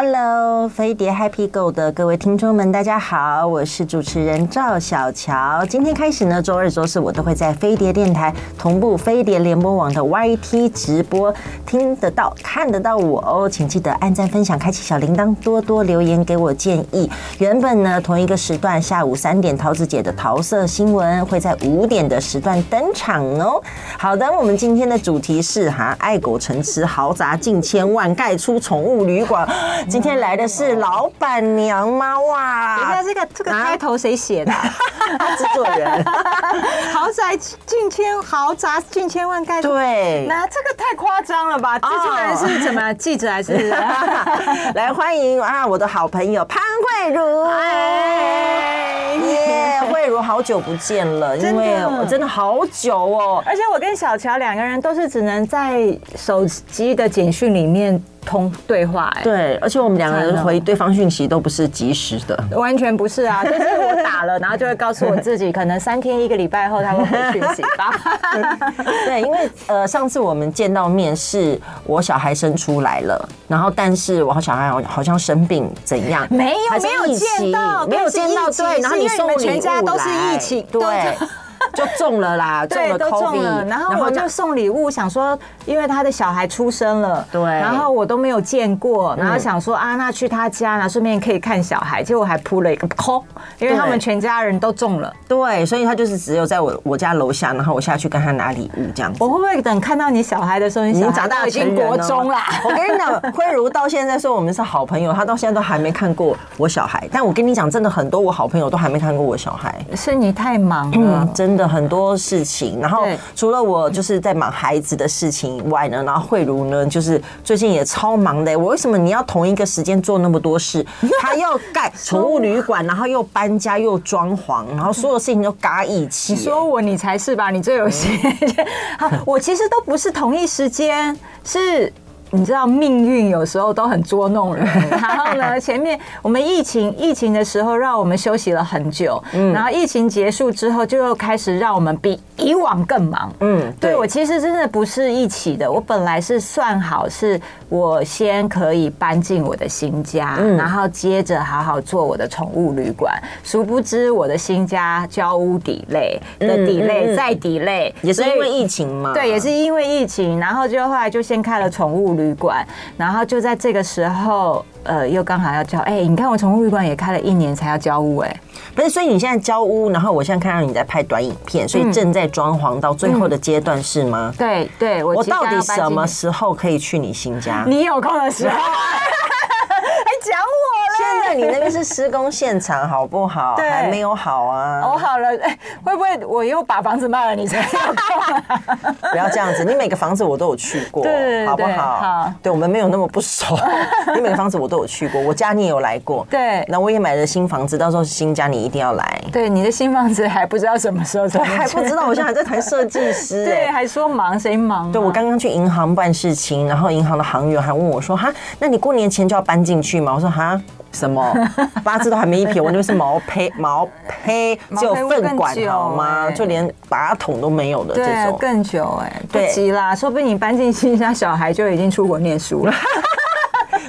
Hello，飞碟 Happy Go 的各位听众们，大家好，我是主持人赵小乔。今天开始呢，周二、周四我都会在飞碟电台同步飞碟联播网的 YT 直播，听得到、看得到我哦。请记得按赞、分享、开启小铃铛，多多留言给我建议。原本呢，同一个时段，下午三点，桃子姐的桃色新闻会在五点的时段登场哦。好的，我们今天的主题是哈，爱狗成痴，豪宅近千万，盖出宠物旅馆。今天来的是老板娘吗？哇！等一下，这个这个开头谁写的？制、啊、作人。豪宅近千，豪宅近千万盖。对。那这个太夸张了吧？制作人是怎么？记者还是？来欢迎啊，我的好朋友潘慧茹。哎耶，慧如好久不见了，因为我真的好久哦。而且我跟小乔两个人都是只能在手机的简讯里面。通对话哎，对，而且我们两个人回对方讯息都不是及时的，完全不是啊，就是我打了，然后就会告诉我自己，可能三天一个礼拜后他会回讯息吧。对，因为呃，上次我们见到面是我小孩生出来了，然后但是我小孩好像生病怎样？没有，没有见到，没有见到，对，然后你送礼物来，全家都是疫情，对。就中了啦，中了 COVID，然后我就送礼物，想说，因为他的小孩出生了，对，然后我都没有见过，然后想说啊，那去他家呢，顺便可以看小孩，结果还扑了一个空，因为他们全家人都中了，对，所以他就是只有在我我家楼下，然后我下去跟他拿礼物这样子。我会不会等看到你小孩的时候，你长大已经国中啦？我跟你讲，慧茹到现在说我们是好朋友，他到现在都还没看过我小孩，但我跟你讲，真的很多我好朋友都还没看过我小孩，是你太忙了，真的。很多事情，然后除了我就是在忙孩子的事情以外呢，然后慧茹呢，就是最近也超忙的。我为什么你要同一个时间做那么多事？他要盖宠物旅馆，然后又搬家又装潢，然后所有事情都嘎一起。你说我，你才是吧？你最有心。好，我其实都不是同一时间，是。你知道命运有时候都很捉弄人，然后呢，前面我们疫情疫情的时候让我们休息了很久，嗯，然后疫情结束之后就又开始让我们比以往更忙，嗯，对，我其实真的不是一起的，我本来是算好是我先可以搬进我的新家，然后接着好好做我的宠物旅馆，殊不知我的新家交屋 delay 的 delay 再 delay，也是因为疫情嘛，对，也是因为疫情，然后就后来就先开了宠物。旅馆，然后就在这个时候，呃，又刚好要交，哎、欸，你看我宠物旅馆也开了一年才要交屋，哎，不是，所以你现在交屋，然后我现在看到你在拍短影片，所以正在装潢到最后的阶段是吗？嗯、对对，我，我到底什么时候可以去你新家？你有空的时候，还讲我。现在你那边是施工现场，好不好？对，还没有好啊。我好了，哎，会不会我又把房子卖了，你才要不要这样子，你每个房子我都有去过，对，好不好？好，对，我们没有那么不熟。你每个房子我都有去过，我家你也有来过。对，那我也买了新房子，到时候新家你一定要来。对，你的新房子还不知道什么时候才还不知道，我现在还在谈设计师。对，还说忙，谁忙？对，我刚刚去银行办事情，然后银行的行员还问我说：“哈，那你过年前就要搬进去吗？”我说：“哈。”什么 八字都还没一撇，我那边是毛坯毛坯，只有粪管好吗？就连马桶都没有的这种，更久哎，不急啦，说不定你搬进新家，小孩就已经出国念书了。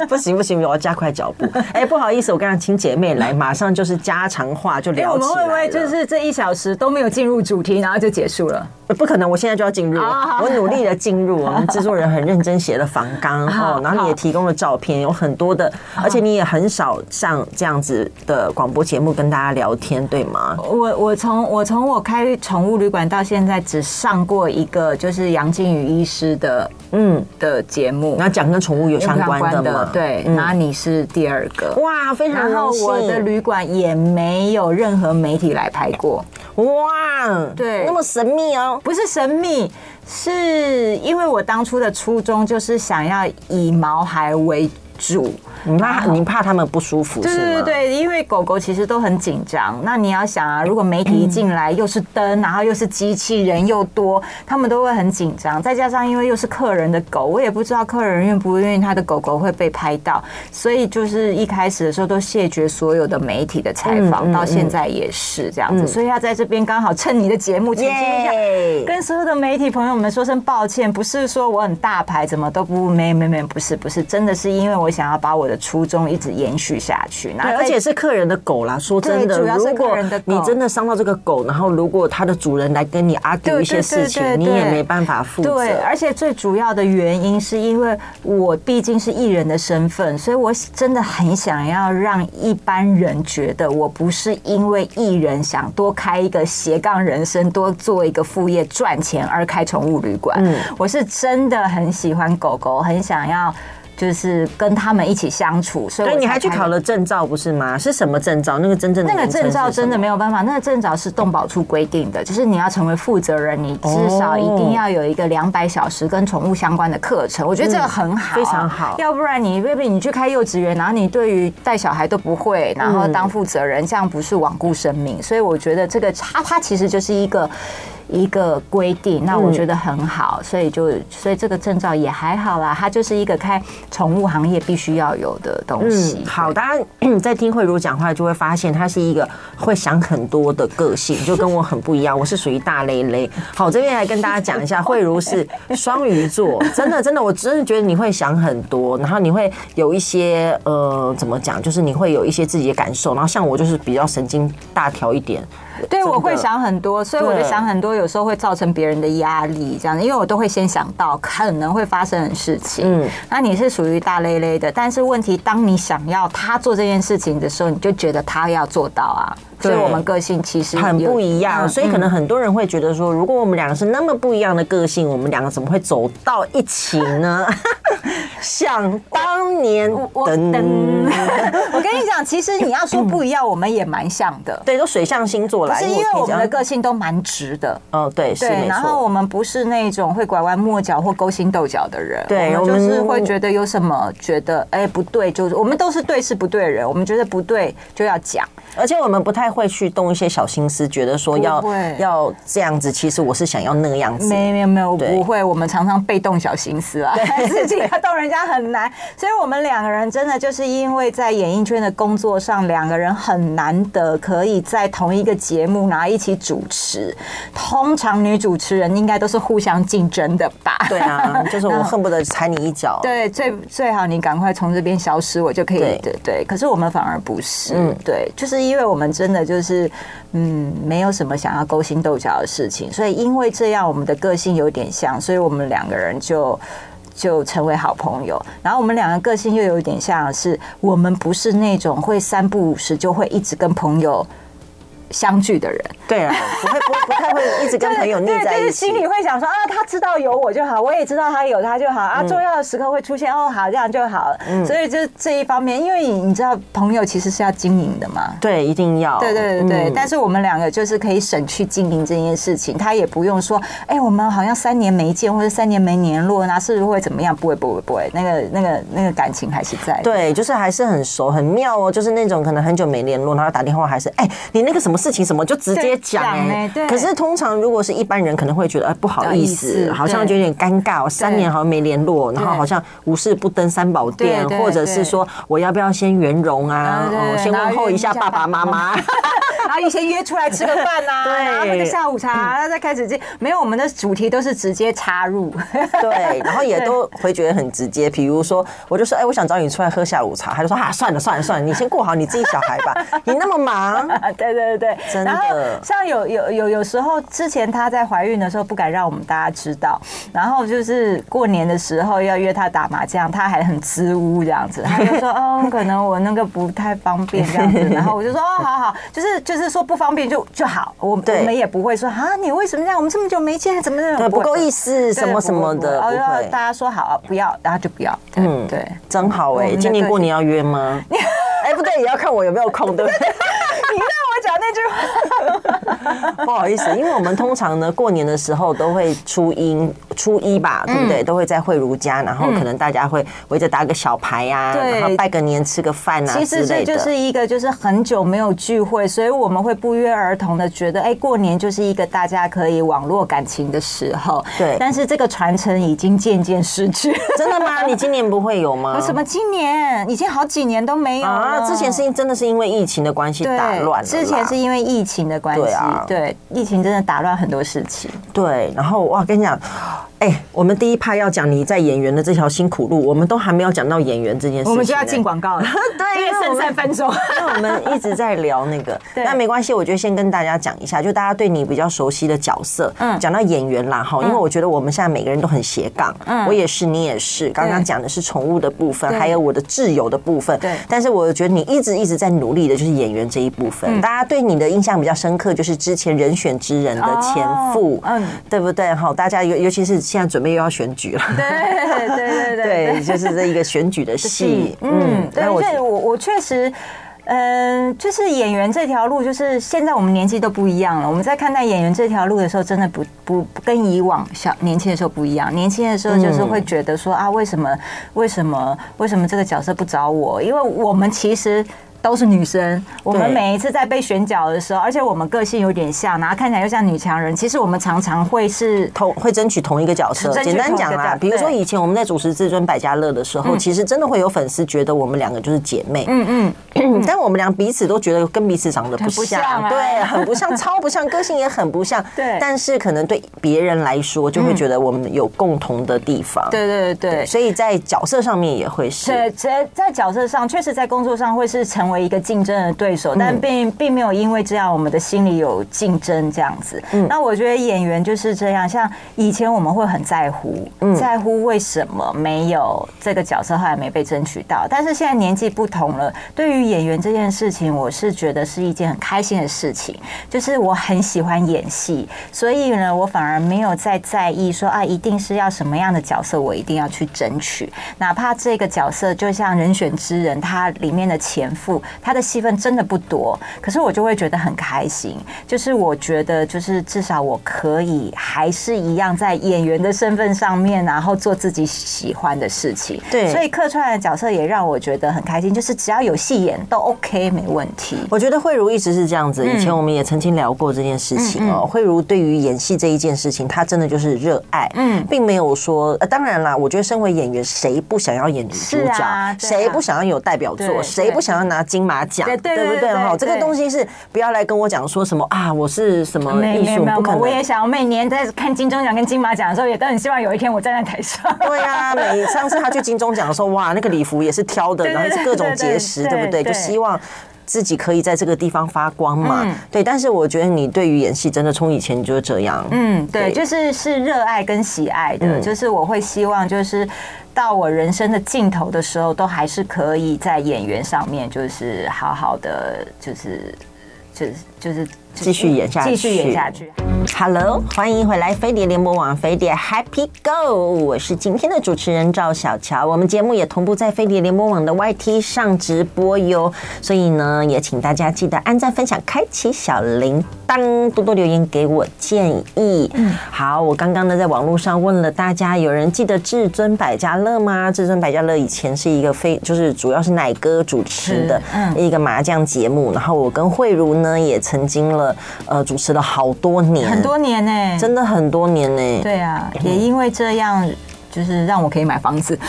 不行不行，我要加快脚步。哎，不好意思，我刚刚请姐妹来，马上就是家常话就聊起来了。我们会不会就是这一小时都没有进入主题，然后就结束了？不可能，我现在就要进入。我努力的进入，我们制作人很认真写了访纲哦，然后你也提供了照片，有很多的，而且你也很少上这样子的广播节目跟大家聊天，对吗？我我从我从我开宠物旅馆到现在，只上过一个就是杨靖宇医师的嗯。的节目，然后讲跟宠物有相关的吗？对，那你是第二个。哇，非常。然后我的旅馆也没有任何媒体来拍过。哇，对，那么神秘哦，不是神秘，是因为我当初的初衷就是想要以毛孩为主。你怕你怕他们不舒服？对对对，因为狗狗其实都很紧张。那你要想啊，如果媒体一进来又是灯，然后又是机器人又多，他们都会很紧张。再加上因为又是客人的狗，我也不知道客人愿不愿意他的狗狗会被拍到，所以就是一开始的时候都谢绝所有的媒体的采访，到现在也是这样子。所以要在这边刚好趁你的节目澄清一下，跟所有的媒体朋友们说声抱歉，不是说我很大牌，怎么都不没没没，不是不是，真的是因为我我想要把我的初衷一直延续下去。对，而且是客人的狗啦。说真的，主要是客人的狗。你真的伤到这个狗，然后如果它的主人来跟你 argue 一些事情，你也没办法负责。对，而且最主要的原因是因为我毕竟是艺人的身份，所以我真的很想要让一般人觉得我不是因为艺人想多开一个斜杠人生，多做一个副业赚钱而开宠物旅馆。嗯，我是真的很喜欢狗狗，很想要。就是跟他们一起相处，所以你还去考了证照，不是吗？是什么证照？那个真正的那个证照真的没有办法，那个证照是动保处规定的，就是你要成为负责人，你至少一定要有一个两百小时跟宠物相关的课程。我觉得这个很好，非常好。要不然你未必你去开幼稚园，然后你对于带小孩都不会，然后当负责人，这样不是罔顾生命。所以我觉得这个它它其实就是一个。一个规定，那我觉得很好，所以就所以这个证照也还好啦，它就是一个开宠物行业必须要有的东西。好，大家在听慧茹讲话，就会发现她是一个会想很多的个性，就跟我很不一样。我是属于大咧咧。好，这边来跟大家讲一下，慧茹是双鱼座，真的真的，我真的觉得你会想很多，然后你会有一些呃，怎么讲，就是你会有一些自己的感受，然后像我就是比较神经大条一点。对，我会想很多，所以我就想很多，有时候会造成别人的压力，这样，因为我都会先想到可能会发生的事情。嗯，那你是属于大累累的，但是问题，当你想要他做这件事情的时候，你就觉得他要做到啊。所以我们个性其实很不一样，所以可能很多人会觉得说，如果我们两个是那么不一样的个性，我们两个怎么会走到一起呢？想当年，我 我跟你讲，其实你要说不一样，我们也蛮像的。对，都水象星座来，是因为我们的个性都蛮直的。哦，对，对。然后我们不是那种会拐弯抹角或勾心斗角的人。对，我们就是会觉得有什么觉得哎不对，就是我们都是对事不对人。我们觉得不对就要讲，而且我们不太。会去动一些小心思，觉得说要要这样子，其实我是想要那个样子。没没有没有，不会。我们常常被动小心思啊，自己要动人家很难。所以我们两个人真的就是因为在演艺圈的工作上，两个人很难得可以在同一个节目然后一起主持。通常女主持人应该都是互相竞争的吧？对啊，就是我恨不得踩你一脚。对，最最好你赶快从这边消失，我就可以。对对对。可是我们反而不是，嗯，对，就是因为我们真的。就是嗯，没有什么想要勾心斗角的事情，所以因为这样，我们的个性有点像，所以我们两个人就就成为好朋友。然后我们两个个性又有点像是，我们不是那种会三不五时就会一直跟朋友。相聚的人，对啊，不会不不太会一直跟朋友腻在一起，就是心里会想说啊，他知道有我就好，我也知道他有他就好啊，重要的时刻会出现哦，好，这样就好了。所以就这一方面，因为你知道，朋友其实是要经营的嘛，对，一定要，对对对对。但是我们两个就是可以省去经营这件事情，他也不用说，哎，我们好像三年没见或者三年没联络，那是不是会怎么样？不会不会不会，那个那个那个感情还是在，对，就是还是很熟很妙哦，就是那种可能很久没联络，然后打电话还是哎，你那个什么事情什么就直接讲哎，可是通常如果是一般人，可能会觉得哎不好意思，好像就有点尴尬。我三年好像没联络，然后好像无事不登三宝殿，或者是说我要不要先圆融啊？我先问候一下爸爸妈妈。然后以前约出来吃个饭呐，对，然后那个下午茶，然后再开始这没有，我们的主题都是直接插入，对，然后也都会觉得很直接。比如说，我就说，哎，我想找你出来喝下午茶，他就说啊，算了算了算了，你先顾好你自己小孩吧，你那么忙，对对对，真的。像有有有有时候，之前她在怀孕的时候不敢让我们大家知道，然后就是过年的时候要约她打麻将，她还很支吾这样子，她就说，哦，可能我那个不太方便这样子，然后我就说，哦，好好，就是就是。是说不方便就就好，我我们也不会说啊，你为什么这样？我们这么久没见，怎么怎么不够意思，什么什么的，然后大家说好不要，然后就不要。嗯，对，真好哎！今年过年要约吗？哎，不对，也要看我有没有空，对不对？那句话，不好意思，因为我们通常呢，过年的时候都会初一初一吧，对不对？都会在慧如家，然后可能大家会围着打个小牌呀，然后拜个年、吃个饭啊，其实这就是一个就是很久没有聚会，所以我们会不约而同的觉得，哎，过年就是一个大家可以网络感情的时候。对，但是这个传承已经渐渐失去。真的吗？你今年不会有吗？为什么今年？已经好几年都没有啊！之前是因真的是因为疫情的关系打乱了。之前是因为疫情的关系，对啊，对，疫情真的打乱很多事情。对，然后哇，跟你讲。哎，我们第一趴要讲你在演员的这条辛苦路，我们都还没有讲到演员这件事，我们就要进广告了。对，因为剩三分钟，因为我们一直在聊那个。那没关系，我觉得先跟大家讲一下，就大家对你比较熟悉的角色。嗯，讲到演员啦，哈，因为我觉得我们现在每个人都很斜杠，嗯，我也是，你也是。刚刚讲的是宠物的部分，还有我的挚友的部分。对。但是我觉得你一直一直在努力的，就是演员这一部分。大家对你的印象比较深刻，就是之前人选之人的前夫，嗯，对不对？好，大家尤尤其是现在准备又要选举了，对对对对对，就是这一个选举的戏，嗯，对，所以我我确实。嗯，就是演员这条路，就是现在我们年纪都不一样了。我们在看待演员这条路的时候，真的不不跟以往小年轻的时候不一样。年轻的时候就是会觉得说啊，为什么为什么为什么这个角色不找我？因为我们其实。都是女生，我们每一次在被选角的时候，而且我们个性有点像，然后看起来又像女强人。其实我们常常会是同会争取同一个角色。简单讲啦，比如说以前我们在主持《至尊百家乐》的时候，其实真的会有粉丝觉得我们两个就是姐妹。嗯嗯，但我们俩彼此都觉得跟彼此长得不像，对，很不像，超不像，个性也很不像。对，但是可能对别人来说，就会觉得我们有共同的地方。对对对，所以在角色上面也会是。对，在在角色上，确实在工作上会是成为一个竞争的对手，但并并没有因为这样，我们的心里有竞争这样子。嗯，那我觉得演员就是这样，像以前我们会很在乎，在乎为什么没有这个角色后来没被争取到，但是现在年纪不同了，对于演员这件事情，我是觉得是一件很开心的事情，就是我很喜欢演戏，所以呢，我反而没有再在意说啊，一定是要什么样的角色，我一定要去争取，哪怕这个角色就像人选之人，他里面的前夫，他的。戏份真的不多，可是我就会觉得很开心。就是我觉得，就是至少我可以还是一样在演员的身份上面，然后做自己喜欢的事情。对，所以客串的角色也让我觉得很开心。就是只要有戏演都 OK，没问题。我觉得慧茹一直是这样子。以前我们也曾经聊过这件事情哦。慧茹对于演戏这一件事情，她真的就是热爱，嗯，并没有说。呃，当然啦，我觉得身为演员，谁不想要演女主角？谁不想要有代表作？谁不想要拿金马奖？讲对对不对哈？这个东西是不要来跟我讲说什么啊，我是什么艺术不可能。我也想，我每年在看金钟奖跟金马奖的时候，也都很希望有一天我站在台上。对呀，每上次他去金钟奖的时候，哇，那个礼服也是挑的，然后是各种结实，对不对？就希望自己可以在这个地方发光嘛。对，但是我觉得你对于演戏真的从以前就是这样。嗯，对，就是是热爱跟喜爱的，就是我会希望就是。到我人生的尽头的时候，都还是可以在演员上面，就是好好的，就是，就是，就是继续演下去，继续演下去。Hello，欢迎回来，飞碟联播网，飞碟 Happy Go，我是今天的主持人赵小乔。我们节目也同步在飞碟联播网的 YT 上直播哟，所以呢，也请大家记得按赞、分享、开启小铃铛，多多留言给我建议。嗯，好，我刚刚呢在网络上问了大家，有人记得至尊百家乐吗？至尊百家乐以前是一个非，就是主要是奶哥主持的一个麻将节目，然后我跟慧茹呢也曾经了呃主持了好多年。很多年呢、欸，真的很多年呢、欸。对啊，也因为这样，就是让我可以买房子。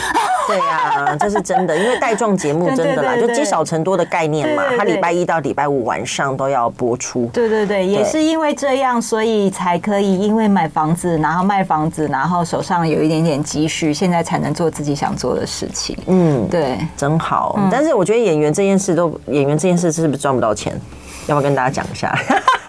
对啊，这是真的，因为带状节目真的啦，就积少成多的概念嘛。它礼拜一到礼拜五晚上都要播出。对对对，也是因为这样，所以才可以因为买房子，然后卖房子，然后手上有一点点积蓄，现在才能做自己想做的事情。嗯，对，真好。但是我觉得演员这件事都，演员这件事是不是赚不到钱？要不要跟大家讲一下？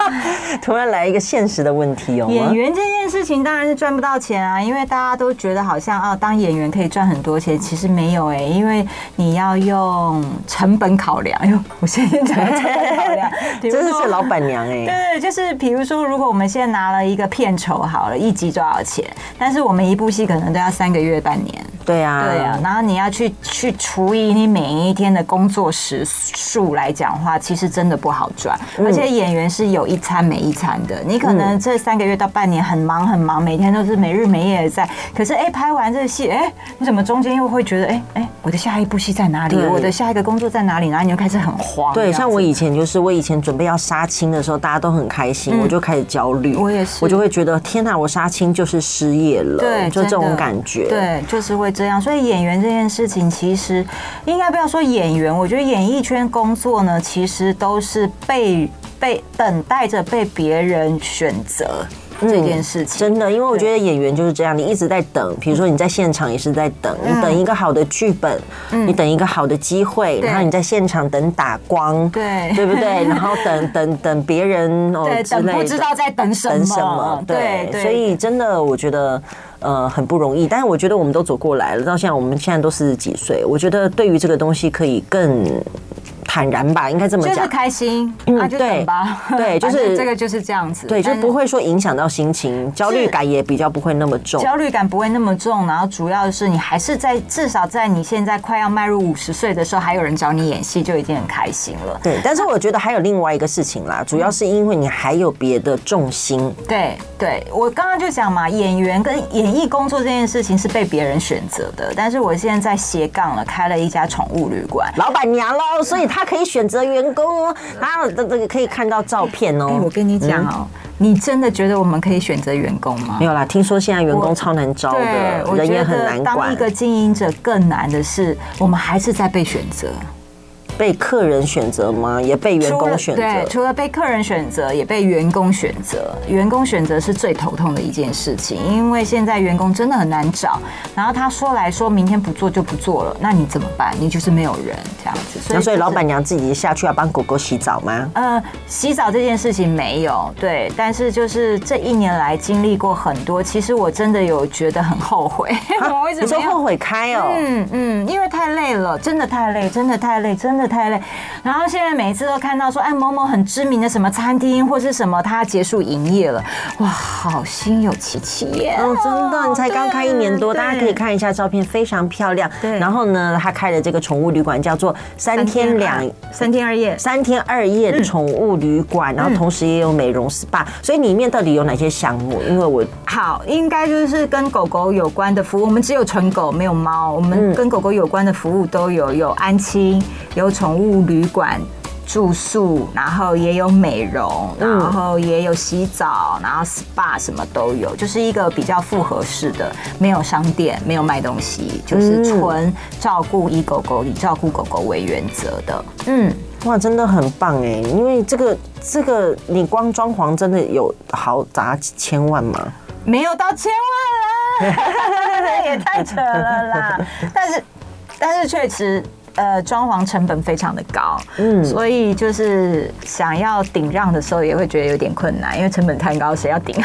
突然来一个现实的问题哦，演员这件事情当然是赚不到钱啊，因为大家都觉得好像啊，当演员可以赚很多钱，其实没有哎，因为你要用成本考量。哎呦，我现在讲成本考量，真的是老板娘哎。对，就是比如说，如果我们现在拿了一个片酬好了，一集多少钱？但是我们一部戏可能都要三个月、半年。对啊，对啊，然后你要去去除以你每一天的工作时数来讲的话，其实真的不好赚。而且演员是有一餐没一餐的，你可能这三个月到半年很忙很忙，每天都是没日没夜的在。可是哎，拍完这个戏，哎，你怎么中间又会觉得，哎哎，我的下一部戏在哪里？我的下一个工作在哪里？然后你就开始很慌。对，像我以前就是，我以前准备要杀青的时候，大家都很开心，我就开始焦虑。我也是，我就会觉得天哪，我杀青就是失业了，对，就这种感觉。对，就是会这样。所以演员这件事情，其实应该不要说演员，我觉得演艺圈工作呢，其实都是被被等待着被别人选择。这件事情。真的，因为我觉得演员就是这样，你一直在等，比如说你在现场也是在等，你等一个好的剧本，你等一个好的机会，然后你在现场等打光，对对不对？然后等等等别人哦之类的，不知道在等什么，等什么？对，所以真的我觉得呃很不容易，但是我觉得我们都走过来了，到现在我们现在都四十几岁，我觉得对于这个东西可以更。坦然吧，应该这么讲。就是开心，那就等吧。对，就是这个就是这样子。对，就不会说影响到心情，焦虑感也比较不会那么重。焦虑感不会那么重，然后主要的是你还是在至少在你现在快要迈入五十岁的时候，还有人找你演戏，就已经很开心了。对，但是我觉得还有另外一个事情啦，主要是因为你还有别的重心。对，对我刚刚就讲嘛，演员跟演艺工作这件事情是被别人选择的，但是我现在在斜杠了，开了一家宠物旅馆，老板娘喽，所以他可以选择员工哦，还有这这个可以看到照片哦。我跟你讲哦，你真的觉得我们可以选择员工吗？没有啦，听说现在员工超难招的，人也很难管。当一个经营者更难的是，我们还是在被选择。被客人选择吗？也被员工选择。对，除了被客人选择，也被员工选择。员工选择是最头痛的一件事情，因为现在员工真的很难找。然后他说来说明天不做就不做了，那你怎么办？你就是没有人这样子。所以，所以老板娘自己下去要帮狗狗洗澡吗？呃，洗澡这件事情没有，对。但是就是这一年来经历过很多，其实我真的有觉得很后悔。我为什么？你说后悔开哦？嗯嗯，因为太累了，真的太累，真的太累，真的。太累，然后现在每一次都看到说，哎，某某很知名的什么餐厅或是什么，它结束营业了，哇，好心有戚戚耶哦，真的，你才刚开一年多，大家可以看一下照片，非常漂亮。对，然后呢，他开的这个宠物旅馆叫做三天两三天二夜三天二夜宠物旅馆，然后同时也有美容 SPA，所以里面到底有哪些项目？因为我好，应该就是跟狗狗有关的服务，我们只有纯狗没有猫，我们跟狗狗有关的服务都有，有安亲，有。宠物旅馆住宿，然后也有美容，然后也有洗澡，然后 SPA 什么都有，就是一个比较复合式的，没有商店，没有卖东西，就是纯照顾以狗狗以照顾狗狗为原则的。嗯，哇，真的很棒哎！因为这个这个，你光装潢真的有好砸几千万吗？没有到千万啦，那 也太扯了啦！但是但是确实。呃，装潢成本非常的高，嗯，所以就是想要顶让的时候，也会觉得有点困难，因为成本太高，谁要顶？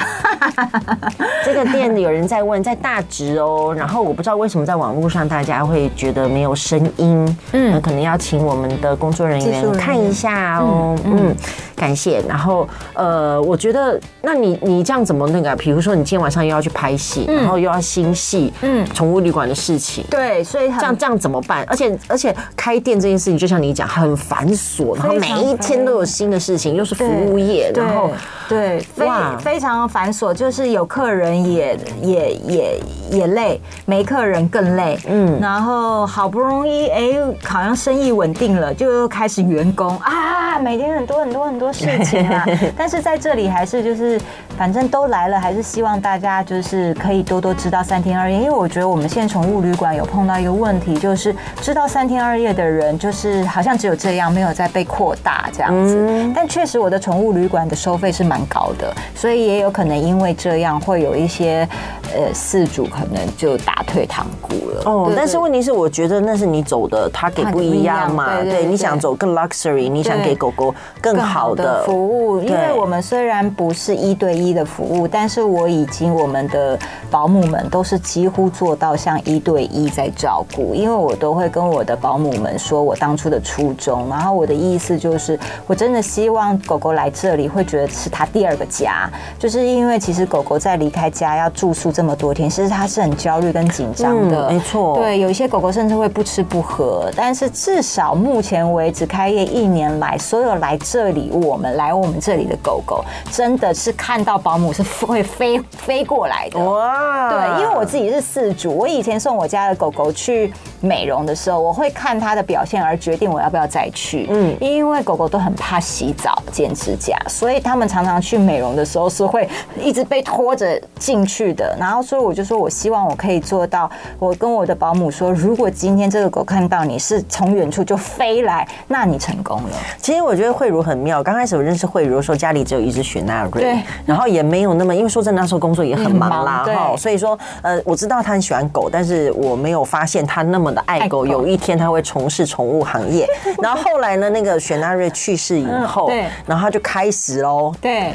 这个店有人在问，在大直哦，然后我不知道为什么在网络上大家会觉得没有声音，嗯，可能要请我们的工作人员看一下哦，嗯，感谢。然后呃，我觉得，那你你这样怎么那个？比如说你今天晚上又要去拍戏，然后又要新戏，嗯，宠物旅馆的事情，对，所以这样这样怎么办？而且而且。开店这件事情，就像你讲，很繁琐，然后每一天都有新的事情，又是服务业，然后对，非非常繁琐，就是有客人也也也也累，没客人更累，嗯，然后好不容易哎，好像生意稳定了，就又开始员工啊，每天很多很多很多事情啊，但是在这里还是就是，反正都来了，还是希望大家就是可以多多知道三天二夜，因为我觉得我们现在宠物旅馆有碰到一个问题，就是知道三天二。夜的人就是好像只有这样，没有再被扩大这样子。但确实，我的宠物旅馆的收费是蛮高的，所以也有可能因为这样，会有一些呃饲主可能就打退堂鼓了。哦，但是问题是，我觉得那是你走的，他给不一样嘛？对，你想走更 luxury，你想给狗狗更好的服务。因为我们虽然不是一对一的服务，但是我已经我们的保姆们都是几乎做到像一对一在照顾，因为我都会跟我的保姆。们说我当初的初衷，然后我的意思就是，我真的希望狗狗来这里会觉得是它第二个家，就是因为其实狗狗在离开家要住宿这么多天，其实它是很焦虑跟紧张的。没错，对，有一些狗狗甚至会不吃不喝，但是至少目前为止开业一年来，所有来这里我们来我们这里的狗狗，真的是看到保姆是会飞飞过来的。哇，对，因为我自己是饲主，我以前送我家的狗狗去美容的时候，我会看。它的表现而决定我要不要再去。嗯，因为狗狗都很怕洗澡、剪指甲，所以他们常常去美容的时候是会一直被拖着进去的。然然后所以我就说我希望我可以做到，我跟我的保姆说，如果今天这个狗看到你是从远处就飞来，那你成功了。其实我觉得慧茹很妙，刚开始我认识慧茹的时候，家里只有一只雪纳瑞，对，然后也没有那么，因为说真的那时候工作也很忙啦，哈，对，所以说呃，我知道他很喜欢狗，但是我没有发现他那么的爱狗，有一天他会从事宠物行业。然后后来呢，那个雪纳瑞去世以后，对，然后他就开始喽，对。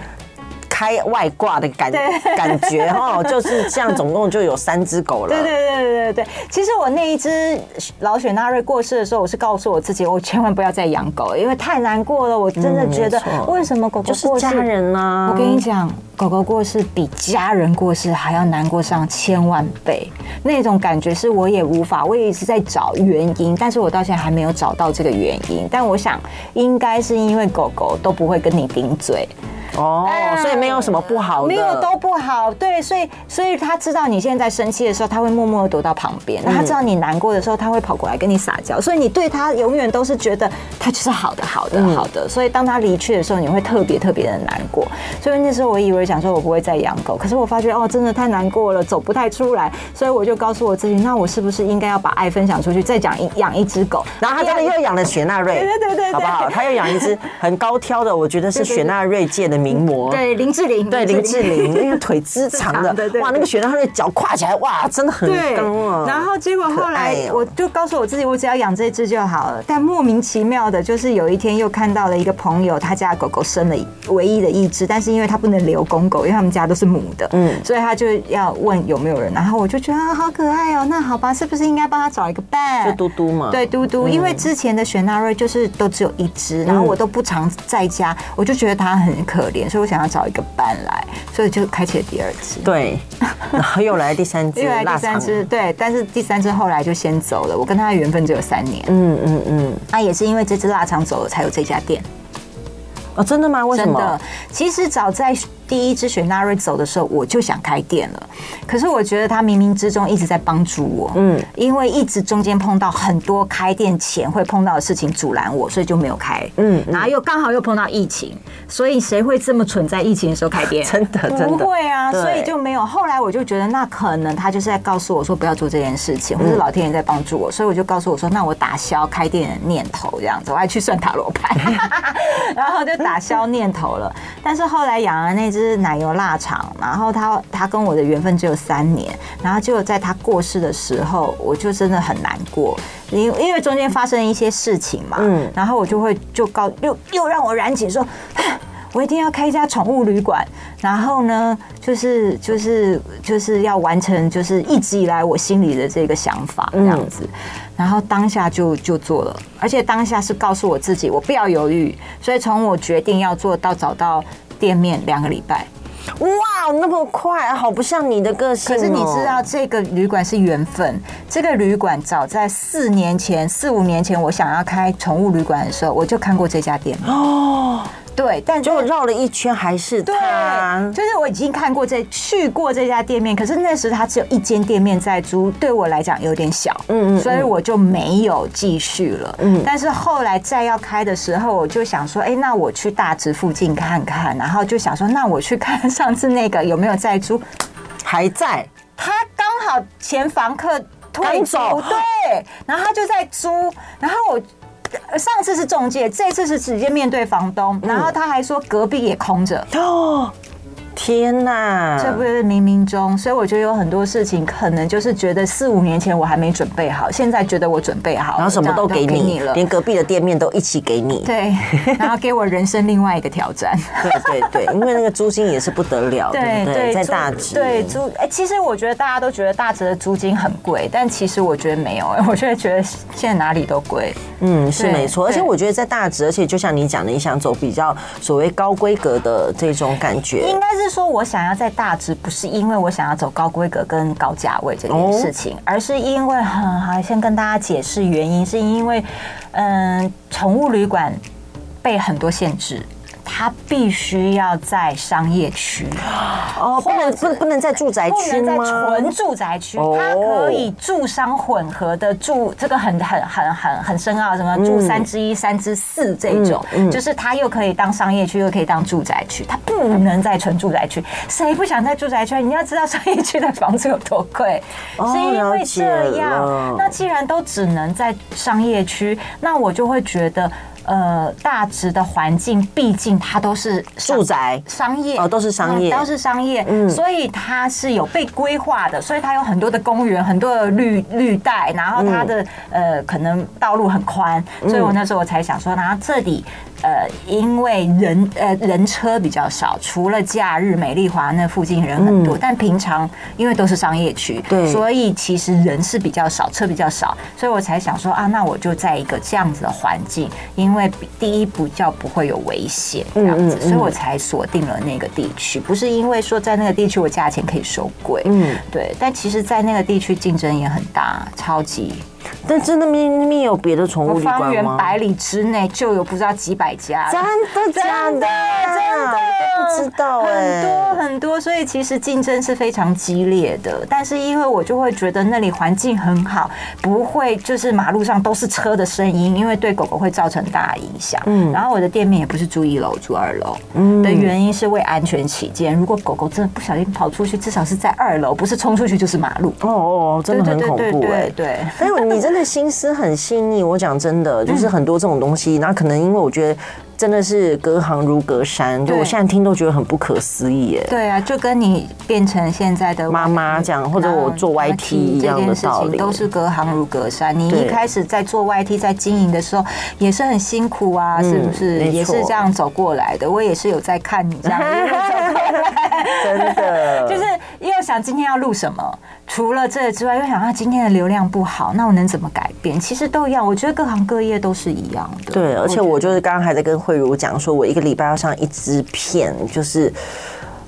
开外挂的感 感觉哈，就是这样，总共就有三只狗了。对对对对对，其实我那一只老雪纳瑞过世的时候，我是告诉我自己，我千万不要再养狗，因为太难过了。我真的觉得，为什么狗狗过世？家人呢？我跟你讲，狗狗过世比家人过世还要难过上千万倍。那种感觉是我也无法，我也一直在找原因，但是我到现在还没有找到这个原因。但我想，应该是因为狗狗都不会跟你顶嘴。哦，所以没有什么不好的，没有都不好，对，所以所以他知道你现在生气的时候，他会默默的躲到旁边；那他知道你难过的时候，他会跑过来跟你撒娇。所以你对他永远都是觉得他就是好的，好的，好的。所以当他离去的时候，你会特别特别的难过。所以那时候我以为想说我不会再养狗，可是我发觉哦，真的太难过了，走不太出来。所以我就告诉我自己，那我是不是应该要把爱分享出去，再讲一养一只狗？然后他真的又养了雪纳瑞，对对对，好不好？他又养一只很高挑的，我觉得是雪纳瑞界的名模。对林志玲，对林志玲，因为腿之长的，哇，那个雪纳瑞脚跨起来，哇，真的很高啊。然后结果后来，我就告诉我自己，我只要养这只就好了。但莫名其妙的，就是有一天又看到了一个朋友，他家狗狗生了唯一的一只，但是因为他不能留公狗，因为他们家都是母的，嗯，所以他就要问有没有人。然后我就觉得啊，好可爱哦，那好吧，是不是应该帮他找一个伴？就嘟嘟嘛，对，嘟嘟。因为之前的雪纳瑞就是都只有一只，然后我都不常在家，我就觉得它很可怜，所以我想要找一个伴来，所以就开启了第二只。对，然后又来第三只，又来第三只，对，但是第三只后来就先走了。我跟他的缘分只有三年。嗯嗯嗯，那也是因为这只腊肠走了，才有这家店。哦，真的吗？为什么？真的，其实早在。第一只雪纳瑞走的时候，我就想开店了。可是我觉得他冥冥之中一直在帮助我，嗯，因为一直中间碰到很多开店前会碰到的事情阻拦我，所以就没有开，嗯。然后又刚好又碰到疫情，所以谁会这么蠢在疫情的时候开店？真的，真的不会啊，所以就没有。后来我就觉得，那可能他就是在告诉我说不要做这件事情，或是老天爷在帮助我，所以我就告诉我说，那我打消开店的念头，这样子，我还去算塔罗牌，然后就打消念头了。但是后来养了那只。是奶油腊肠，然后他他跟我的缘分只有三年，然后就在他过世的时候，我就真的很难过，因因为中间发生一些事情嘛，嗯，然后我就会就告又又让我燃起说，我一定要开一家宠物旅馆，然后呢，就是就是就是要完成就是一直以来我心里的这个想法这样子，然后当下就就做了，而且当下是告诉我自己，我不要犹豫，所以从我决定要做到找到。店面两个礼拜，哇，那么快，好不像你的个性。可是你知道，这个旅馆是缘分。这个旅馆早在四年前、四五年前，我想要开宠物旅馆的时候，我就看过这家店哦。对，但就绕了一圈还是他，对，就是我已经看过这去过这家店面，可是那时他只有一间店面在租，对我来讲有点小，嗯嗯，所以我就没有继续了，嗯。但是后来再要开的时候，我就想说，哎，那我去大直附近看看，然后就想说，那我去看上次那个有没有在租，还在，他刚好前房客退走，对，然后他就在租，然后我。上次是中介，这次是直接面对房东，然后他还说隔壁也空着。哦。天呐，这不是冥冥中，所以我觉得有很多事情可能就是觉得四五年前我还没准备好，现在觉得我准备好，然后什么都给你了，连隔壁的店面都一起给你，对，然后给我人生另外一个挑战。对对对，因为那个租金也是不得了，对对，在大直，对租，哎，其实我觉得大家都觉得大直的租金很贵，但其实我觉得没有，哎，我觉得觉得现在哪里都贵，嗯，是没错，而且我觉得在大直，而且就像你讲的，你想走比较所谓高规格的这种感觉，应该是。说，我想要在大直，不是因为我想要走高规格跟高价位这件事情，而是因为很好，先跟大家解释原因，是因为，嗯，宠物旅馆被很多限制。它必须要在商业区哦，不能不不能在住宅区吗？不能在纯住宅区，它可以住商混合的住，这个很很很很很深奥，什么住三之一、三之四这种，就是它又可以当商业区，又可以当住宅区，它不能在纯住宅区。谁不想在住宅区？你要知道商业区的房子有多贵，是因为这样。那既然都只能在商业区，那我就会觉得。呃，大直的环境，毕竟它都是住宅、商业。哦，都是商业，都是商业，嗯，所以它是有被规划的，所以它有很多的公园，很多的绿绿带，然后它的呃，可能道路很宽，所以我那时候我才想说，然后这里。呃，因为人呃人车比较少，除了假日美丽华那附近人很多，嗯、但平常因为都是商业区，对，所以其实人是比较少，车比较少，所以我才想说啊，那我就在一个这样子的环境，因为第一比较不会有危险这样子，嗯嗯嗯、所以我才锁定了那个地区，不是因为说在那个地区我价钱可以收贵，嗯，对，但其实，在那个地区竞争也很大，超级。但真的，那边那边有别的宠物旅馆吗？方圆百里之内就有不知道几百家，真的假的？真的，真的不知道哎，很多很多，所以其实竞争是非常激烈的。但是因为我就会觉得那里环境很好，不会就是马路上都是车的声音，因为对狗狗会造成大影响。嗯，然后我的店面也不是住一楼，住二楼。嗯，的原因是为安全起见，如果狗狗真的不小心跑出去，至少是在二楼，不是冲出去就是马路。哦哦，真的很恐怖哎，对。哎呦，你真的心思很细腻。我讲真的，就是很多这种东西，那可能因为我觉得。真的是隔行如隔山，就我现在听都觉得很不可思议耶。对啊，就跟你变成现在的妈妈这样，或者我做 YT 一样的道理，都是隔行如隔山。你一开始在做 YT 在经营的时候，也是很辛苦啊，是不是？也是这样走过来的。我也是有在看你这样一路走过来，真的。就是又想今天要录什么，除了这个之外，又想啊今天的流量不好，那我能怎么改变？其实都一样，我觉得各行各业都是一样的。对，而且我就是刚刚还在跟慧茹讲说，我一个礼拜要上一支片，就是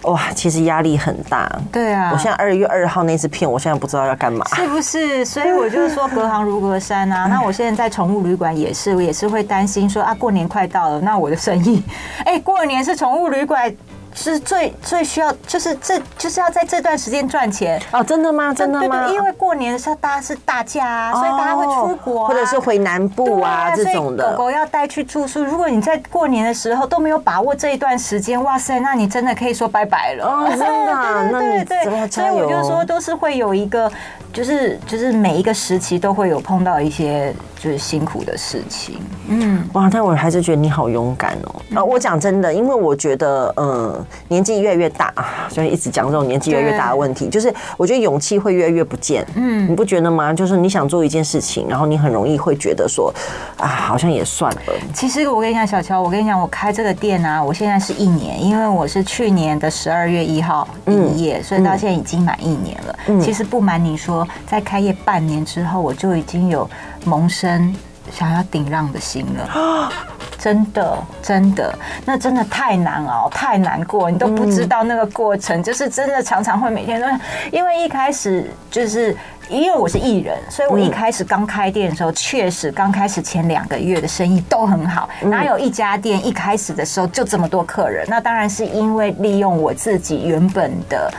哇，其实压力很大。对啊，我现在二月二号那支片，我现在不知道要干嘛，是不是？所以我就说隔行如隔山啊。那我现在在宠物旅馆也是，我也是会担心说啊，过年快到了，那我的生意，哎，过年是宠物旅馆。是最最需要，就是这就是要在这段时间赚钱哦。真的吗？真的吗？因为过年的时候大家是大假啊，所以大家会出国，或者是回南部啊这种的。狗狗要带去住宿，如果你在过年的时候都没有把握这一段时间，哇塞，那你真的可以说拜拜了。哦，真的，对对对，所以我就说都是会有一个，就是就是每一个时期都会有碰到一些就是辛苦的事情。嗯，哇，但我还是觉得你好勇敢哦。啊，我讲真的，因为我觉得，嗯。年纪越来越大啊，所以一直讲这种年纪越来越大的问题，就是我觉得勇气会越来越不见。嗯，你不觉得吗？就是你想做一件事情，然后你很容易会觉得说，啊，好像也算了。其实我跟你讲，小乔，我跟你讲，我开这个店啊，我现在是一年，因为我是去年的十二月一号营业，所以到现在已经满一年了。其实不瞒你说，在开业半年之后，我就已经有萌生想要顶让的心了。真的，真的，那真的太难熬，太难过，你都不知道那个过程，嗯、就是真的常常会每天都，因为一开始就是因为我是艺人，所以我一开始刚开店的时候，确实刚开始前两个月的生意都很好，哪有一家店一开始的时候就这么多客人？那当然是因为利用我自己原本的。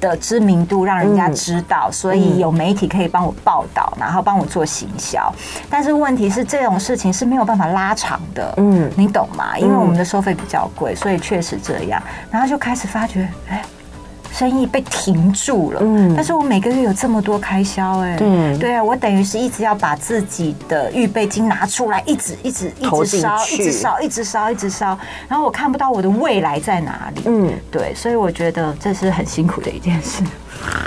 的知名度让人家知道，嗯、所以有媒体可以帮我报道，然后帮我做行销。但是问题是，这种事情是没有办法拉长的，嗯，你懂吗？因为我们的收费比较贵，所以确实这样。然后就开始发觉，哎。生意被停住了，嗯，但是我每个月有这么多开销，哎，对，对啊，我等于是一直要把自己的预备金拿出来，一直一直一直烧，一直烧，一直烧，一直烧，然后我看不到我的未来在哪里，嗯，对，所以我觉得这是很辛苦的一件事。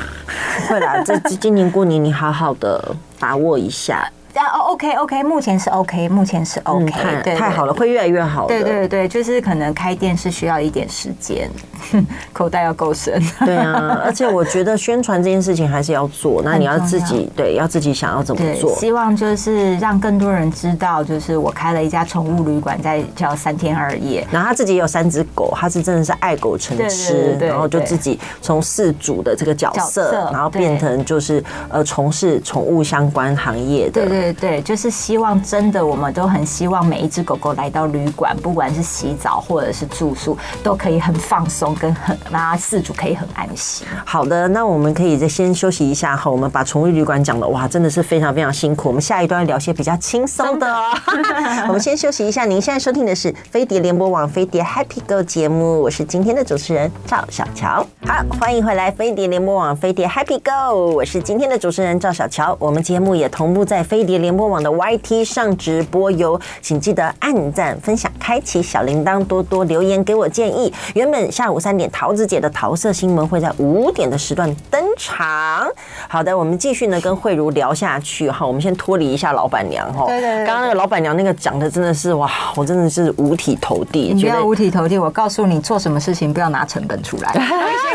会啦，这今年过年你好好的把握一下。啊，OK OK，目前是 OK，目前是 OK，对，太好了，会越来越好。对对对，就是可能开店是需要一点时间，口袋要够深。对啊，而且我觉得宣传这件事情还是要做，那你要自己对，要自己想要怎么做。希望就是让更多人知道，就是我开了一家宠物旅馆，在叫三天二夜。然后他自己有三只狗，他是真的是爱狗成痴，然后就自己从饲主的这个角色，然后变成就是呃从事宠物相关行业的。对对对，就是希望真的，我们都很希望每一只狗狗来到旅馆，不管是洗澡或者是住宿，都可以很放松，跟很让饲主可以很安心。好的，那我们可以再先休息一下哈。我们把宠物旅馆讲的哇，真的是非常非常辛苦。我们下一段聊些比较轻松的哦。我们先休息一下。您现在收听的是飞碟联播网飞碟 Happy Go 节目，我是今天的主持人赵小乔。好，欢迎回来飞碟联播网飞碟 Happy Go，我是今天的主持人赵小乔。我们节目也同步在飞碟联播网的 YT 上直播哟，请记得按赞、分享、开启小铃铛，多多留言给我建议。原本下午三点桃子姐的桃色新闻会在五点的时段登场。好的，我们继续呢跟慧如聊下去哈。我们先脱离一下老板娘哈。对对对。刚刚那个老板娘那个讲的真的是哇，我真的是五体投地。你不要五体投地，我告诉你，做什么事情不要拿成本出来。我先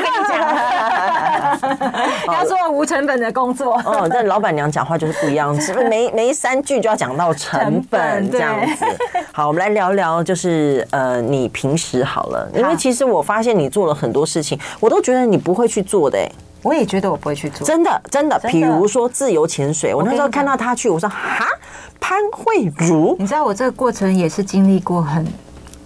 跟你讲，要做无成本的工作。哦，但老板娘讲话就是不一样，是不是？没没三句就要讲到成本这样子。好，我们来聊聊，就是呃，你平时好了，因为其实我发现你做了很多事情，我都觉得你不会去做的。我也觉得我不会去做，真的真的。比如说自由潜水，我那时候看到他去，我说哈，潘慧茹，你知道我这个过程也是经历过很。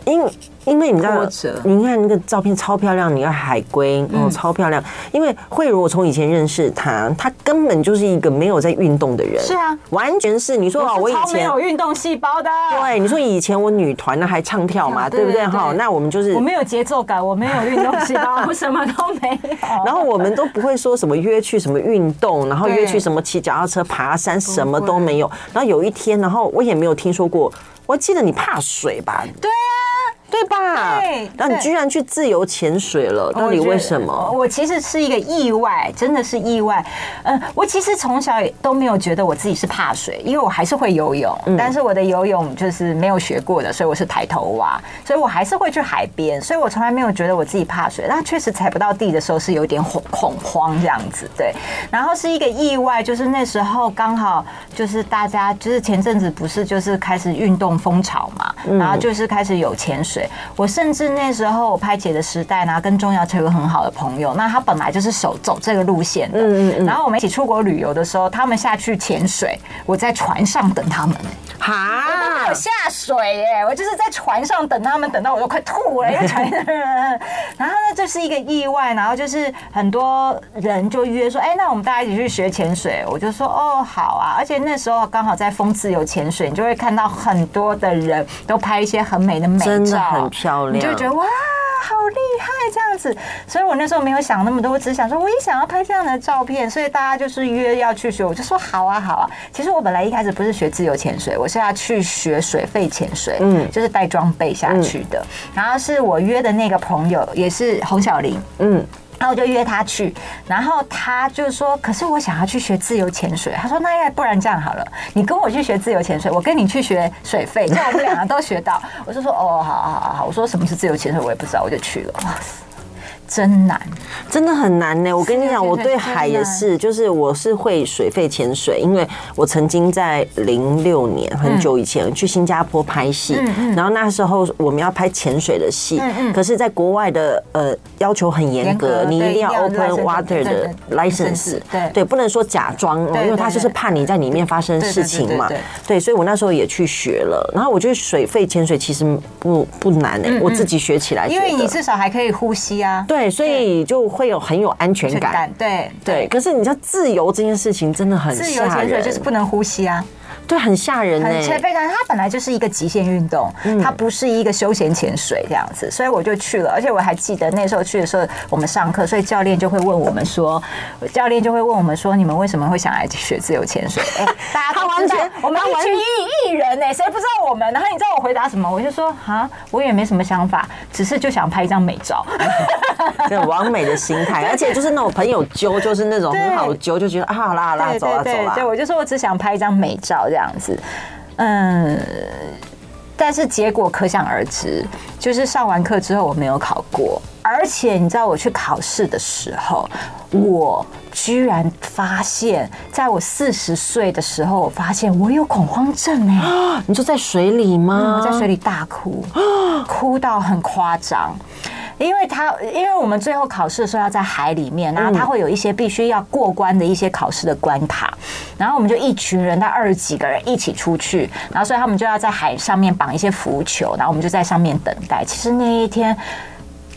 因因为你知道，你看那个照片超漂亮，你看海龟哦，超漂亮。因为慧茹，我从以前认识她，她根本就是一个没有在运动的人。是啊，完全是。你说哦，我以前没有运动细胞的。对，你说以前我女团呢还唱跳嘛，对不对？哈，那我们就是我没有节奏感，我没有运动细胞，我什么都没有。然后我们都不会说什么约去什么运动，然后约去什么骑脚踏车、爬山，什么都没有。然后有一天，然后我也没有听说过。我记得你怕水吧？对啊。对吧？对，然后你居然去自由潜水了，到底为什么？我其实是一个意外，真的是意外。嗯，我其实从小也都没有觉得我自己是怕水，因为我还是会游泳，但是我的游泳就是没有学过的，所以我是抬头蛙，所以我还是会去海边，所以我从来没有觉得我自己怕水。但确实踩不到地的时候是有点恐恐慌这样子，对。然后是一个意外，就是那时候刚好就是大家就是前阵子不是就是开始运动风潮嘛，然后就是开始有潜水。我甚至那时候我拍姐的时代呢，跟钟瑶有个很好的朋友，那他本来就是走走这个路线的，嗯嗯，然后我们一起出国旅游的时候，他们下去潜水，我在船上等他们，哈，我都没有下水耶，我就是在船上等他们，等到我都快吐了，因为船上，然后呢，这是一个意外，然后就是很多人就约说，哎，那我们大家一起去学潜水，我就说，哦，好啊，而且那时候刚好在风自由潜水，你就会看到很多的人都拍一些很美的美照，很漂亮，你就觉得哇，好厉害这样子。所以我那时候没有想那么多，我只想说我也想要拍这样的照片，所以大家就是约要去学，我就说好啊好啊。其实我本来一开始不是学自由潜水，我是要去学水肺潜水，嗯，就是带装备下去的。然后是我约的那个朋友也是洪小玲，嗯。然后我就约他去，然后他就说：“可是我想要去学自由潜水。”他说：“那要不然这样好了，你跟我去学自由潜水，我跟你去学水费，这样我们两个都学到。”我就说：“哦，好好好好。”我说：“什么是自由潜水？我也不知道。”我就去了。真难，真的很难呢。我跟你讲，我对海也是，就是我是会水肺潜水，因为我曾经在零六年很久以前去新加坡拍戏，然后那时候我们要拍潜水的戏，可是在国外的呃要求很严格，你一定要 open water 的 license，对对，不能说假装，因为他就是怕你在里面发生事情嘛，对，所以我那时候也去学了。然后我觉得水肺潜水其实不不难诶，我自己学起来，因为你至少还可以呼吸啊，对。对，所以就会有很有安全感。对对，可是你知道自由这件事情真的很自由潜水就是不能呼吸啊。对，很吓人呢。很非常，它本来就是一个极限运动，它不是一个休闲潜水这样子，所以我就去了。而且我还记得那时候去的时候，我们上课，所以教练就会问我们说，教练就会问我们说，你们为什么会想来学自由潜水？哎，大家都完全，我们一群艺艺人呢，谁不知道我们？然后你知道我回答什么？我就说啊，我也没什么想法，只是就想拍一张美照，这种完美的心态，而且就是那种朋友揪，就是那种很好揪，就觉得啊，好啦好啦，走啦走啦。对，我就说我只想拍一张美照。这样子，嗯，但是结果可想而知，就是上完课之后我没有考过，而且你知道我去考试的时候，我居然发现，在我四十岁的时候，我发现我有恐慌症哎！你就在水里吗？在水里大哭，哭到很夸张。因为他因为我们最后考试的时候要在海里面，然后他会有一些必须要过关的一些考试的关卡，然后我们就一群人，那二十几个人一起出去，然后所以他们就要在海上面绑一些浮球，然后我们就在上面等待。其实那一天。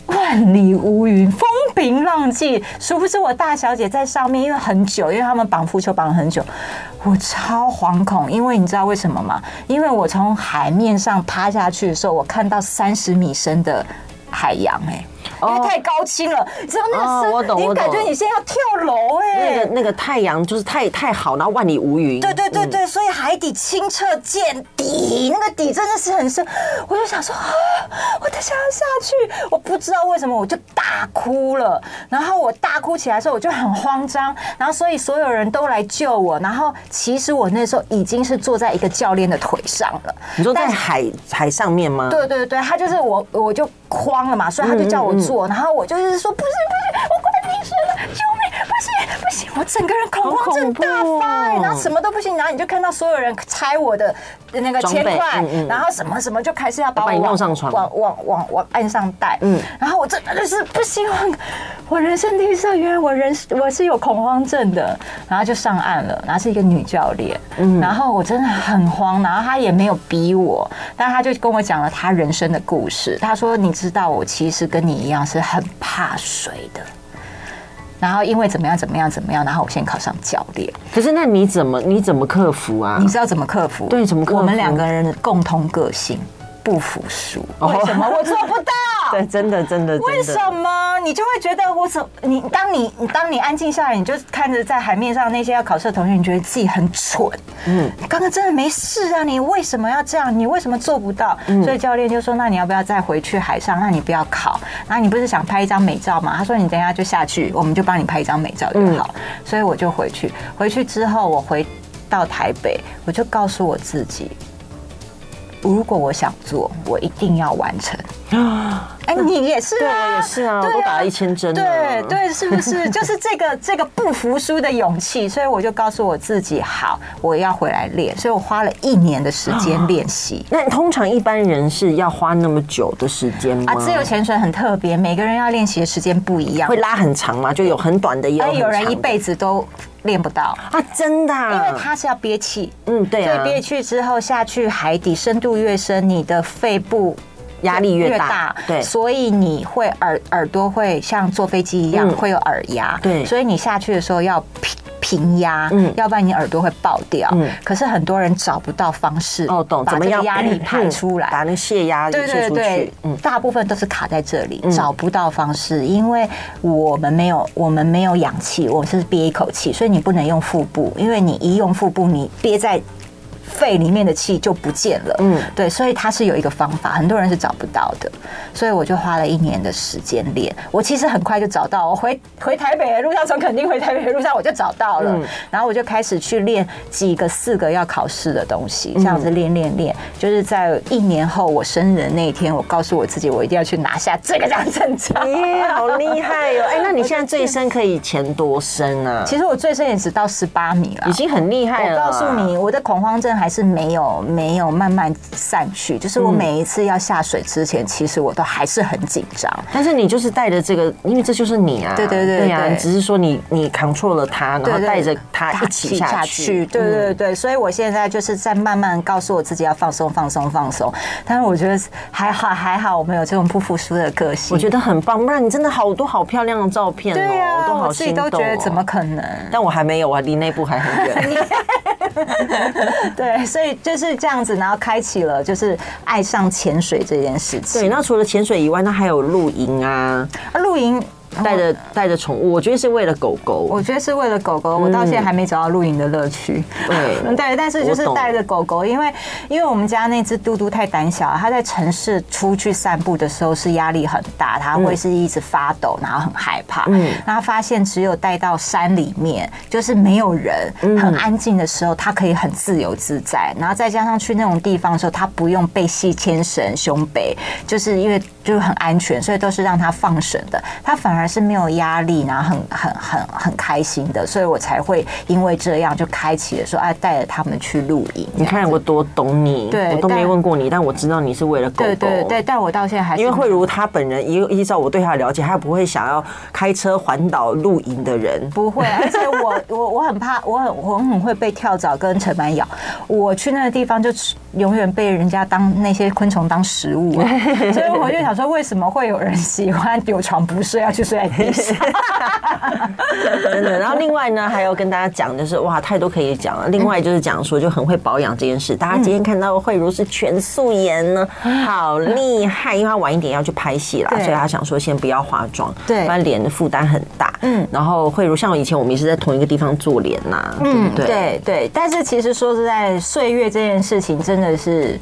万里无云，风平浪静。殊不知我大小姐在上面，因为很久，因为他们绑浮球绑了很久，我超惶恐。因为你知道为什么吗？因为我从海面上趴下去的时候，我看到三十米深的海洋，哎。因为太高清了，你知道那个声，你感觉你现在要跳楼哎。那个那个太阳就是太太好，然后万里无云。对对对对，所以海底清澈见底，那个底真的是很深。我就想说啊，我等下要下去，我不知道为什么我就大哭了。然后我大哭起来的时候，我就很慌张。然后所以所有人都来救我。然后其实我那时候已经是坐在一个教练的腿上了。你说在海海上面吗？对对对，他就是我，我就慌了嘛，所以他就叫我。做，然后我就是说，不是不是，我关你事了，救命！不行不行，我整个人恐慌症大发，欸，然后什么都不行，然后你就看到所有人拆我的那个铅块，然后什么什么就开始要把我往上床，往往往往岸上带，嗯，然后我真的是不行，我人生第一次，原来我人我是有恐慌症的，然后就上岸了，然后是一个女教练，嗯，然后我真的很慌，然后她也没有逼我，但她就跟我讲了她人生的故事，她说你知道我其实跟你一样是很怕水的。然后因为怎么样怎么样怎么样，然后我先考上教练。可是那你怎么你怎么克服啊？你知道怎么克服？对，怎么克服？我们两个人的共同个性。不服输，为什么我做不到？对，真的，真的，为什么？你就会觉得我怎？你当你当你安静下来，你就看着在海面上那些要考试的同学，你觉得自己很蠢。嗯，你刚刚真的没事啊，你为什么要这样？你为什么做不到？所以教练就说：“那你要不要再回去海上？那你不要考。那你不是想拍一张美照吗？”他说：“你等一下就下去，我们就帮你拍一张美照就好。”所以我就回去。回去之后，我回到台北，我就告诉我自己。如果我想做，我一定要完成啊！哎，你也是啊，也是啊，我都打了一千针了。对对，是不是？就是这个这个不服输的勇气，所以我就告诉我自己，好，我要回来练。所以我花了一年的时间练习。那通常一般人是要花那么久的时间吗？啊，自由潜水很特别，每个人要练习的时间不一样，会拉很长吗？就有很短的，也有有人一辈子都练不到啊！真的，因为他是要憋气，嗯，对啊，所以憋气之后下去海底，深度越深，你的肺部。压力越大，对，所以你会耳耳朵会像坐飞机一样会有耳压，对，所以你下去的时候要平平压，嗯，要不然你耳朵会爆掉。嗯，可是很多人找不到方式哦，懂，把这个压力排出来，把那泄压对对对，嗯，大部分都是卡在这里，找不到方式，因为我们没有我们没有氧气，我们是憋一口气，所以你不能用腹部，因为你一用腹部，你憋在。肺里面的气就不见了，嗯，对，所以它是有一个方法，很多人是找不到的，所以我就花了一年的时间练。我其实很快就找到，我回回台北的路上，从肯定回台北的路上我就找到了，然后我就开始去练几个四个要考试的东西，这样子练练练，就是在一年后我生日的那一天，我告诉我自己，我一定要去拿下这个张证照。耶，好厉害哦！哎，那你现在最深可以潜多深啊？其实我最深也只到十八米了，已经很厉害了。我告诉你，我的恐慌症。还是没有没有慢慢散去，就是我每一次要下水之前，其实我都还是很紧张。但是你就是带着这个，因为这就是你啊，对对对对啊，只是说你你 control 了它，然后带着它一起下去，对对对。所以我现在就是在慢慢告诉我自己要放松放松放松。但是我觉得还好还好，我们有这种不服输的个性，我觉得很棒。不然你真的好多好漂亮的照片哦，对啊，我都好自己都觉得怎么可能？但我还没有啊，离那步还很远。对，所以就是这样子，然后开启了就是爱上潜水这件事情。对，那除了潜水以外，那还有露营啊，露营。带着带着宠物，我觉得是为了狗狗。我觉得是为了狗狗，我到现在还没找到露营的乐趣。对，对，但是就是带着狗狗，因为因为我们家那只嘟嘟太胆小了，它在城市出去散步的时候是压力很大，它会是一直发抖，然后很害怕。嗯，然后发现只有带到山里面，就是没有人、很安静的时候，它可以很自由自在。然后再加上去那种地方的时候，它不用被系牵绳、胸背，就是因为。就是很安全，所以都是让它放绳的，它反而是没有压力，然后很很很很开心的，所以我才会因为这样就开启了说，哎，带着他们去露营。你看我多懂你，对，我都没问过你，但我知道你是为了狗狗。对对对，但我到现在还是因为慧如她本人依依照我对她的了解，她不会想要开车环岛露营的人，不会。而且我我我很怕，我很我很会被跳蚤跟尘螨咬，我去那个地方就永远被人家当那些昆虫当食物，所以我就想说，为什么会有人喜欢有床不睡，要去睡在地上？真的。然后另外呢，还要跟大家讲，就是哇，太多可以讲了。另外就是讲说，就很会保养这件事。大家今天看到慧茹是全素颜呢，好厉害！因为她晚一点要去拍戏啦，所以她想说先不要化妆，对，不然脸的负担很大。嗯。然后慧茹像以前我们也是在同一个地方做脸呐，嗯，对对对。但是其实说实在，岁月这件事情真的是，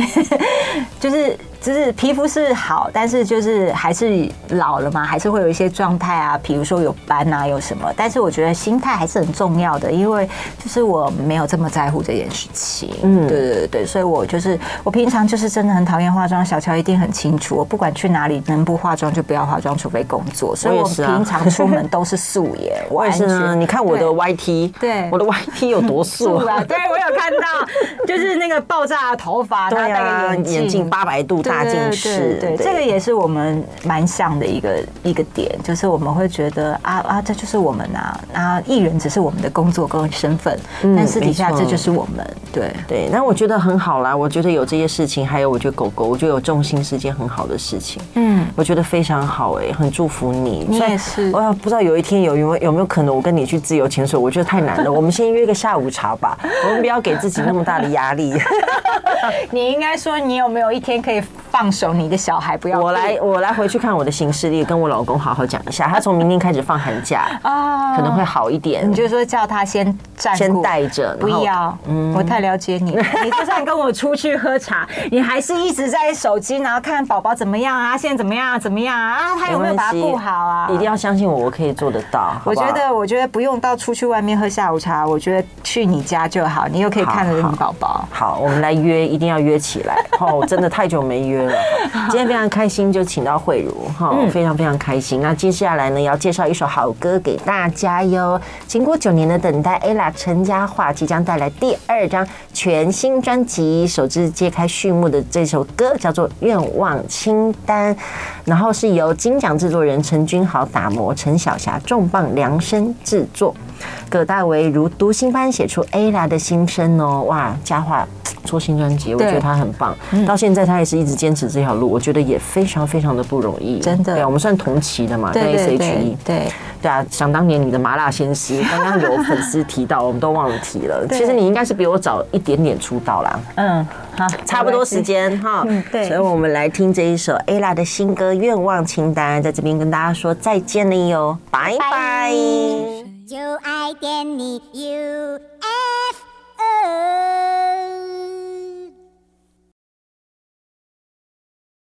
就是。就是皮肤是好，但是就是还是老了嘛，还是会有一些状态啊，比如说有斑啊，有什么。但是我觉得心态还是很重要的，因为就是我没有这么在乎这件事情。嗯，对对对，所以我就是我平常就是真的很讨厌化妆，小乔一定很清楚。我不管去哪里，能不化妆就不要化妆，除非工作。所以我平常出门都是素颜。我也是呢，你看我的 YT，对，我的 YT 有多素啊？对，我有看到，就是那个爆炸的头发，对啊，眼镜八百度。大近视，对，这个也是我们蛮像的一个一个点，就是我们会觉得啊啊，这就是我们啊啊，艺人只是我们的工作跟身份，但私底下这就是我们，对对。那我觉得很好啦，我觉得有这些事情，还有我觉得狗狗，我觉得有重心是件很好的事情，嗯，我觉得非常好哎，很祝福你。你也是，我不知道有一天有有有没有可能我跟你去自由潜水，我觉得太难了，我们先约个下午茶吧，我们不要给自己那么大的压力。你应该说，你有没有一天可以放手你的小孩？不要我来，我来回去看我的行事历，跟我老公好好讲一下。他从明天开始放寒假啊，可能会好一点。你就说叫他先暂先带着，不要。嗯，我太了解你。你就算跟我出去喝茶，你还是一直在手机，然后看宝宝怎么样啊，现在怎么样啊，怎么样啊？他有没有把他顾好啊？一定要相信我，我可以做得到。我觉得，我觉得不用到出去外面喝下午茶，我觉得去你家就好，你又可以看着你宝宝。好，我们来约，一定要约起来。哦，真的太久没约了。今天非常开心，就请到慧茹哈，非常非常开心。那接下来呢，要介绍一首好歌给大家哟。经过九年的等待，ella 陈嘉桦即将带来第二张全新专辑，首支揭开序幕的这首歌叫做《愿望清单》，然后是由金奖制作人陈君豪打磨，陈小霞重磅量身制作。葛大为如读心般写出 ella 的心声哦，哇，佳话。做新专辑，我觉得他很棒。到现在他也是一直坚持这条路，我觉得也非常非常的不容易。真的，对，我们算同期的嘛，跟 S H E。对对啊，想当年你的麻辣鲜师，刚刚有粉丝提到，我们都忘了提了。其实你应该是比我早一点点出道啦。嗯，好，差不多时间哈。嗯，对。所以我们来听这一首 ella 的新歌《愿望清单》，在这边跟大家说再见了哟，拜拜。your identity, you